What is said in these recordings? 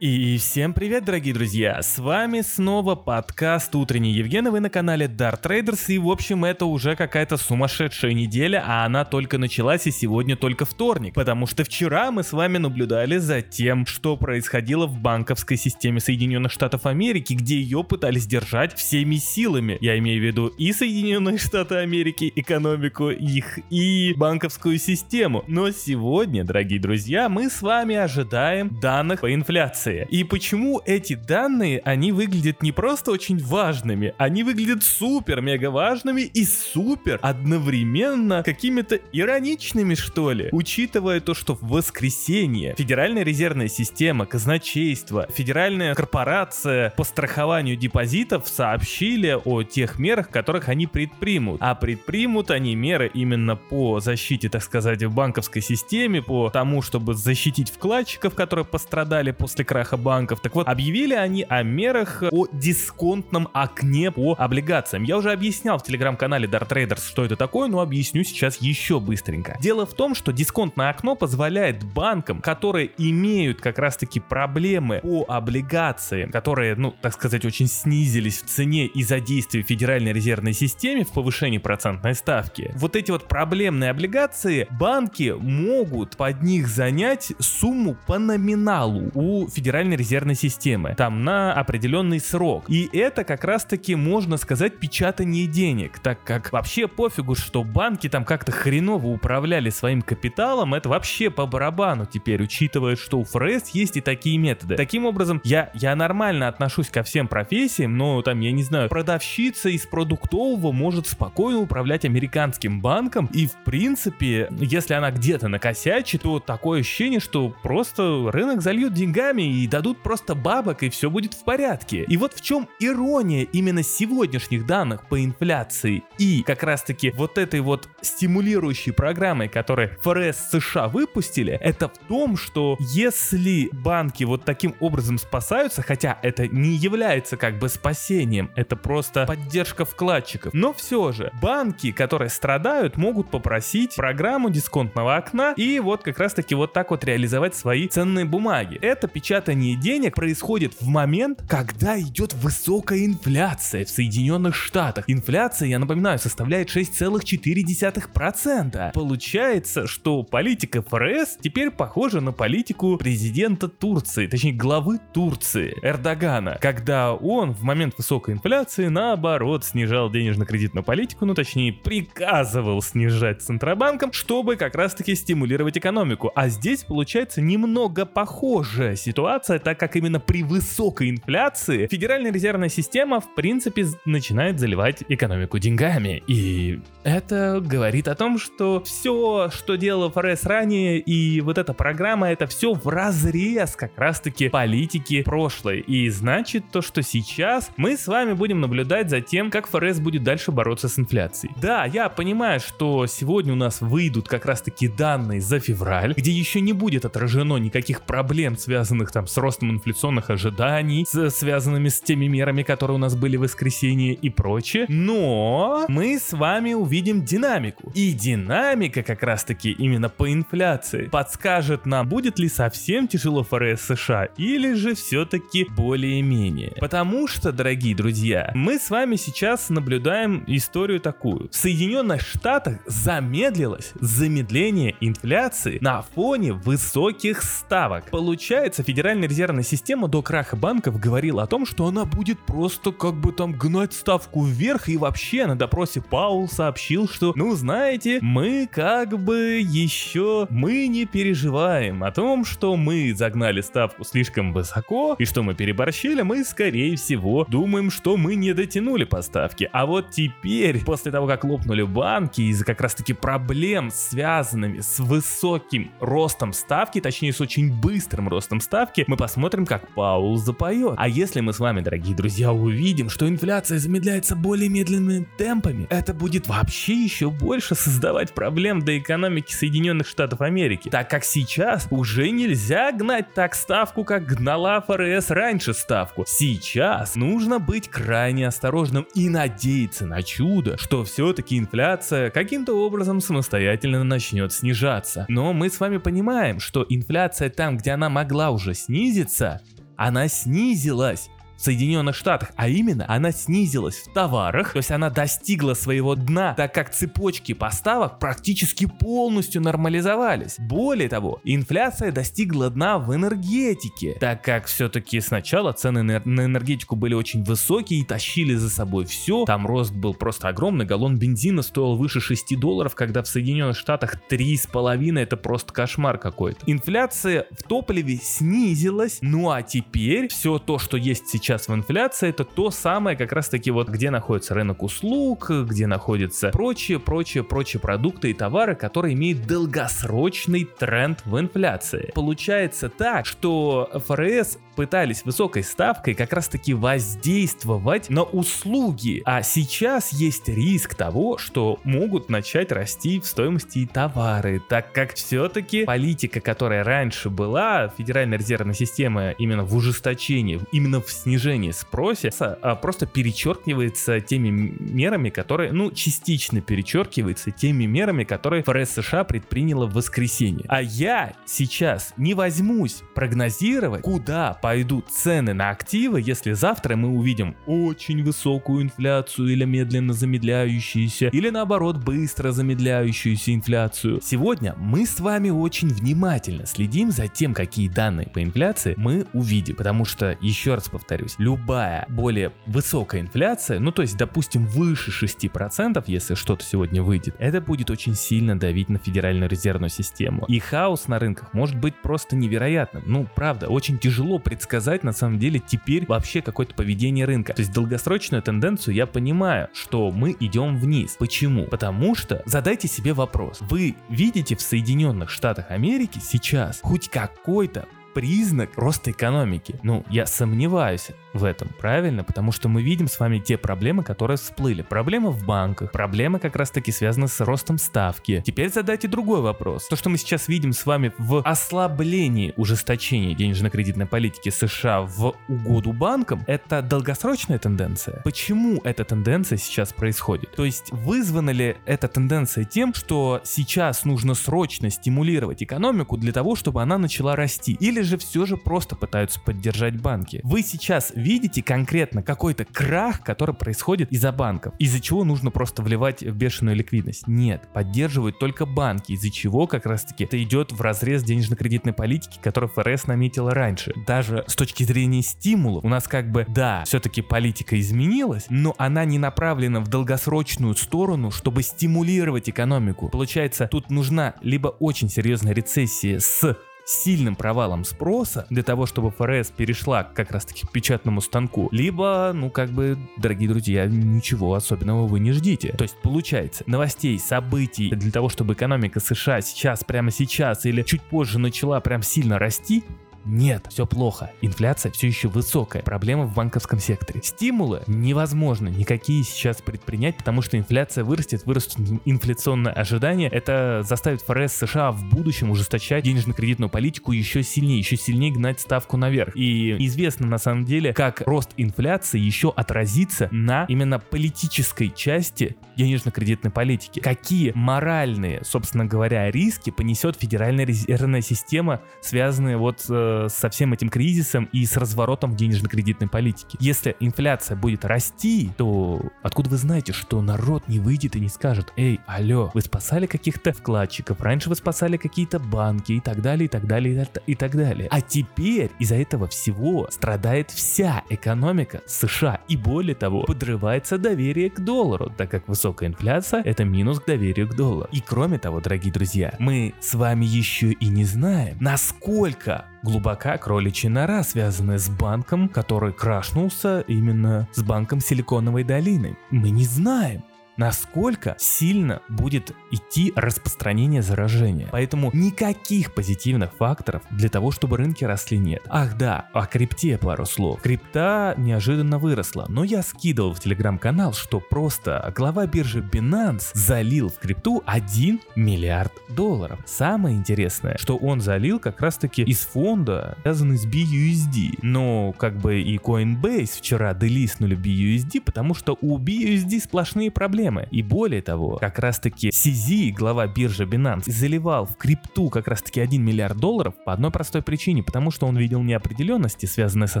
И всем привет, дорогие друзья! С вами снова подкаст «Утренний Евген», и вы на канале Dart Traders, и в общем это уже какая-то сумасшедшая неделя, а она только началась и сегодня только вторник, потому что вчера мы с вами наблюдали за тем, что происходило в банковской системе Соединенных Штатов Америки, где ее пытались держать всеми силами. Я имею в виду и Соединенные Штаты Америки, экономику их, и банковскую систему. Но сегодня, дорогие друзья, мы с вами ожидаем данных по инфляции информация. И почему эти данные, они выглядят не просто очень важными, они выглядят супер-мега важными и супер одновременно какими-то ироничными, что ли. Учитывая то, что в воскресенье Федеральная резервная система, казначейство, Федеральная корпорация по страхованию депозитов сообщили о тех мерах, которых они предпримут. А предпримут они меры именно по защите, так сказать, в банковской системе, по тому, чтобы защитить вкладчиков, которые пострадали после краха краха банков. Так вот, объявили они о мерах о дисконтном окне по облигациям. Я уже объяснял в телеграм-канале Dart Traders, что это такое, но объясню сейчас еще быстренько. Дело в том, что дисконтное окно позволяет банкам, которые имеют как раз-таки проблемы по облигациям, которые, ну, так сказать, очень снизились в цене из-за действия Федеральной резервной системы в повышении процентной ставки. Вот эти вот проблемные облигации банки могут под них занять сумму по номиналу у Федеральной Федеральной резервной системы, там на определенный срок. И это как раз таки, можно сказать, печатание денег, так как вообще пофигу, что банки там как-то хреново управляли своим капиталом, это вообще по барабану теперь, учитывая, что у ФРС есть и такие методы. Таким образом, я, я нормально отношусь ко всем профессиям, но там, я не знаю, продавщица из продуктового может спокойно управлять американским банком, и в принципе, если она где-то накосячит, то такое ощущение, что просто рынок зальет деньгами, и дадут просто бабок, и все будет в порядке. И вот в чем ирония именно сегодняшних данных по инфляции и как раз таки вот этой вот стимулирующей программой, которую ФРС США выпустили, это в том, что если банки вот таким образом спасаются, хотя это не является как бы спасением, это просто поддержка вкладчиков, но все же банки, которые страдают, могут попросить программу дисконтного окна и вот как раз таки вот так вот реализовать свои ценные бумаги. Это печатает печатание денег происходит в момент, когда идет высокая инфляция в Соединенных Штатах. Инфляция, я напоминаю, составляет 6,4%. Получается, что политика ФРС теперь похожа на политику президента Турции, точнее главы Турции, Эрдогана, когда он в момент высокой инфляции наоборот снижал денежно-кредитную политику, ну точнее приказывал снижать Центробанком, чтобы как раз таки стимулировать экономику. А здесь получается немного похожая ситуация ситуация, так как именно при высокой инфляции Федеральная резервная система в принципе начинает заливать экономику деньгами. И это говорит о том, что все, что делал ФРС ранее и вот эта программа, это все в разрез как раз-таки политики прошлой. И значит то, что сейчас мы с вами будем наблюдать за тем, как ФРС будет дальше бороться с инфляцией. Да, я понимаю, что сегодня у нас выйдут как раз-таки данные за февраль, где еще не будет отражено никаких проблем, связанных там с ростом инфляционных ожиданий, с, связанными с теми мерами, которые у нас были в воскресенье и прочее. Но мы с вами увидим динамику. И динамика как раз таки именно по инфляции подскажет нам, будет ли совсем тяжело ФРС США или же все-таки более-менее. Потому что, дорогие друзья, мы с вами сейчас наблюдаем историю такую. В Соединенных Штатах замедлилось замедление инфляции на фоне высоких ставок. Получается, федеральный Федеральная резервная система до краха банков говорила о том, что она будет просто как бы там гнать ставку вверх, и вообще на допросе Паул сообщил, что, ну знаете, мы как бы еще, мы не переживаем о том, что мы загнали ставку слишком высоко, и что мы переборщили, мы скорее всего думаем, что мы не дотянули поставки. А вот теперь, после того, как лопнули банки из-за как раз таки проблем, связанными с высоким ростом ставки, точнее с очень быстрым ростом ставки, мы посмотрим, как Паул запоет. А если мы с вами, дорогие друзья, увидим, что инфляция замедляется более медленными темпами, это будет вообще еще больше создавать проблем для экономики Соединенных Штатов Америки, так как сейчас уже нельзя гнать так ставку, как гнала ФРС раньше ставку. Сейчас нужно быть крайне осторожным и надеяться на чудо, что все-таки инфляция каким-то образом самостоятельно начнет снижаться. Но мы с вами понимаем, что инфляция там, где она могла уже снизиться, снизится, она снизилась. Соединенных Штатах, а именно она снизилась в товарах, то есть она достигла своего дна, так как цепочки поставок практически полностью нормализовались. Более того, инфляция достигла дна в энергетике, так как все-таки сначала цены на энергетику были очень высокие и тащили за собой все, там рост был просто огромный, галлон бензина стоил выше 6 долларов, когда в Соединенных Штатах 3,5 это просто кошмар какой-то. Инфляция в топливе снизилась, ну а теперь все то, что есть сейчас сейчас в инфляции, это то самое как раз таки вот где находится рынок услуг, где находятся прочие, прочие, прочие продукты и товары, которые имеют долгосрочный тренд в инфляции. Получается так, что ФРС пытались высокой ставкой как раз таки воздействовать на услуги, а сейчас есть риск того, что могут начать расти в стоимости и товары, так как все-таки политика, которая раньше была, Федеральная резервная система именно в ужесточении, именно в снижении снижение спроса а просто перечеркивается теми мерами, которые, ну, частично перечеркивается теми мерами, которые ФРС США предприняла в воскресенье. А я сейчас не возьмусь прогнозировать, куда пойдут цены на активы, если завтра мы увидим очень высокую инфляцию или медленно замедляющуюся, или наоборот быстро замедляющуюся инфляцию. Сегодня мы с вами очень внимательно следим за тем, какие данные по инфляции мы увидим, потому что, еще раз повторюсь, любая более высокая инфляция, ну то есть допустим выше 6%, если что-то сегодня выйдет, это будет очень сильно давить на Федеральную резервную систему. И хаос на рынках может быть просто невероятным. Ну правда, очень тяжело предсказать на самом деле теперь вообще какое-то поведение рынка. То есть долгосрочную тенденцию я понимаю, что мы идем вниз. Почему? Потому что задайте себе вопрос. Вы видите в Соединенных Штатах Америки сейчас хоть какой-то признак роста экономики. Ну, я сомневаюсь в этом, правильно? Потому что мы видим с вами те проблемы, которые всплыли. Проблемы в банках, проблемы как раз таки связаны с ростом ставки. Теперь задайте другой вопрос. То, что мы сейчас видим с вами в ослаблении ужесточения денежно-кредитной политики США в угоду банкам, это долгосрочная тенденция. Почему эта тенденция сейчас происходит? То есть вызвана ли эта тенденция тем, что сейчас нужно срочно стимулировать экономику для того, чтобы она начала расти? Или же все же просто пытаются поддержать банки? Вы сейчас видите конкретно какой-то крах, который происходит из-за банков, из-за чего нужно просто вливать в бешеную ликвидность. Нет, поддерживают только банки, из-за чего как раз-таки это идет в разрез денежно-кредитной политики, которую ФРС наметила раньше. Даже с точки зрения стимула у нас как бы, да, все-таки политика изменилась, но она не направлена в долгосрочную сторону, чтобы стимулировать экономику. Получается, тут нужна либо очень серьезная рецессия с сильным провалом спроса для того, чтобы ФРС перешла как раз таки к печатному станку, либо, ну как бы, дорогие друзья, ничего особенного вы не ждите. То есть получается, новостей, событий для того, чтобы экономика США сейчас, прямо сейчас или чуть позже начала прям сильно расти, нет, все плохо. Инфляция все еще высокая. Проблема в банковском секторе. Стимулы невозможно никакие сейчас предпринять, потому что инфляция вырастет, вырастет инфляционное ожидание. Это заставит ФРС США в будущем ужесточать денежно-кредитную политику еще сильнее, еще сильнее гнать ставку наверх. И известно на самом деле, как рост инфляции еще отразится на именно политической части денежно-кредитной политики. Какие моральные, собственно говоря, риски понесет Федеральная резервная система, связанные вот э, со всем этим кризисом и с разворотом в денежно-кредитной политике. Если инфляция будет расти, то откуда вы знаете, что народ не выйдет и не скажет, эй, алло, вы спасали каких-то вкладчиков, раньше вы спасали какие-то банки и так далее, и так далее, и так далее. А теперь из-за этого всего страдает вся экономика США и более того, подрывается доверие к доллару, так как высокая инфляция это минус к доверию к доллару. И кроме того, дорогие друзья, мы с вами еще и не знаем, насколько глубока кроличья нора, связанная с банком, который крашнулся именно с банком Силиконовой долины. Мы не знаем, насколько сильно будет идти распространение заражения. Поэтому никаких позитивных факторов для того, чтобы рынки росли нет. Ах да, о крипте пару слов. Крипта неожиданно выросла, но я скидывал в телеграм-канал, что просто глава биржи Binance залил в крипту 1 миллиард долларов. Самое интересное, что он залил как раз таки из фонда, связанный с BUSD. Но как бы и Coinbase вчера делиснули BUSD, потому что у BUSD сплошные проблемы системы. И более того, как раз таки CZ, глава биржи Binance, заливал в крипту как раз таки 1 миллиард долларов по одной простой причине, потому что он видел неопределенности, связанные со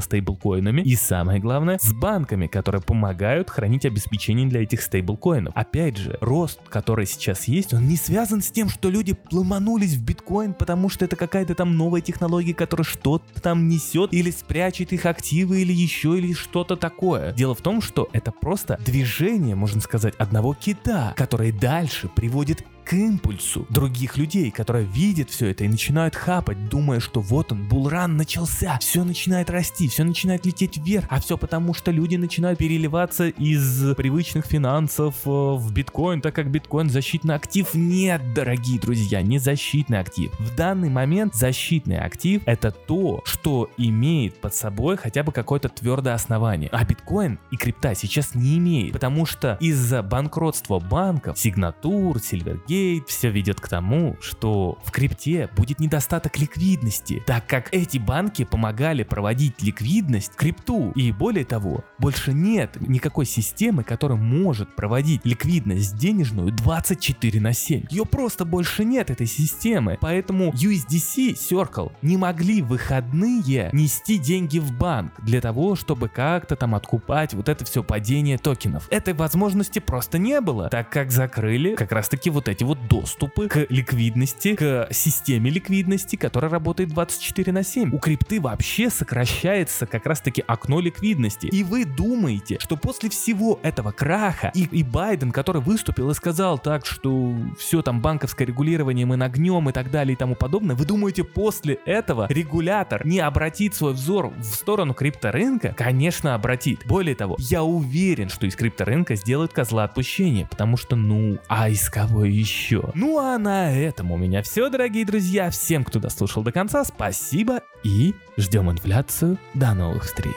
стейблкоинами, и самое главное, с банками, которые помогают хранить обеспечение для этих стейблкоинов. Опять же, рост, который сейчас есть, он не связан с тем, что люди ломанулись в биткоин, потому что это какая-то там новая технология, которая что-то там несет или спрячет их активы или еще или что-то такое. Дело в том, что это просто движение, можно сказать, одного кита, которое дальше приводит к импульсу других людей, которые видят все это и начинают хапать, думая, что вот он, булран начался, все начинает расти, все начинает лететь вверх, а все потому, что люди начинают переливаться из привычных финансов э, в биткоин, так как биткоин защитный актив. Нет, дорогие друзья, не защитный актив. В данный момент защитный актив это то, что имеет под собой хотя бы какое-то твердое основание. А биткоин и крипта сейчас не имеет, потому что из-за банкротства банков, сигнатур, Silvergate, все ведет к тому, что в крипте будет недостаток ликвидности, так как эти банки помогали проводить ликвидность в крипту. И более того, больше нет никакой системы, которая может проводить ликвидность денежную 24 на 7. Ее просто больше нет, этой системы. Поэтому USDC Circle не могли выходные нести деньги в банк для того, чтобы как-то там откупать вот это все падение токенов. Этой возможности просто не было, так как закрыли как раз таки вот эти вот вот доступы к ликвидности, к системе ликвидности, которая работает 24 на 7. У крипты вообще сокращается как раз таки окно ликвидности. И вы думаете, что после всего этого краха и, и Байден, который выступил и сказал так, что все там банковское регулирование мы нагнем и так далее и тому подобное, вы думаете после этого регулятор не обратит свой взор в сторону крипторынка? Конечно обратит. Более того, я уверен, что из крипторынка сделают козла отпущения, потому что ну, а из кого еще? Еще. Ну а на этом у меня все, дорогие друзья. Всем, кто дослушал до конца, спасибо и ждем инфляцию. До новых встреч.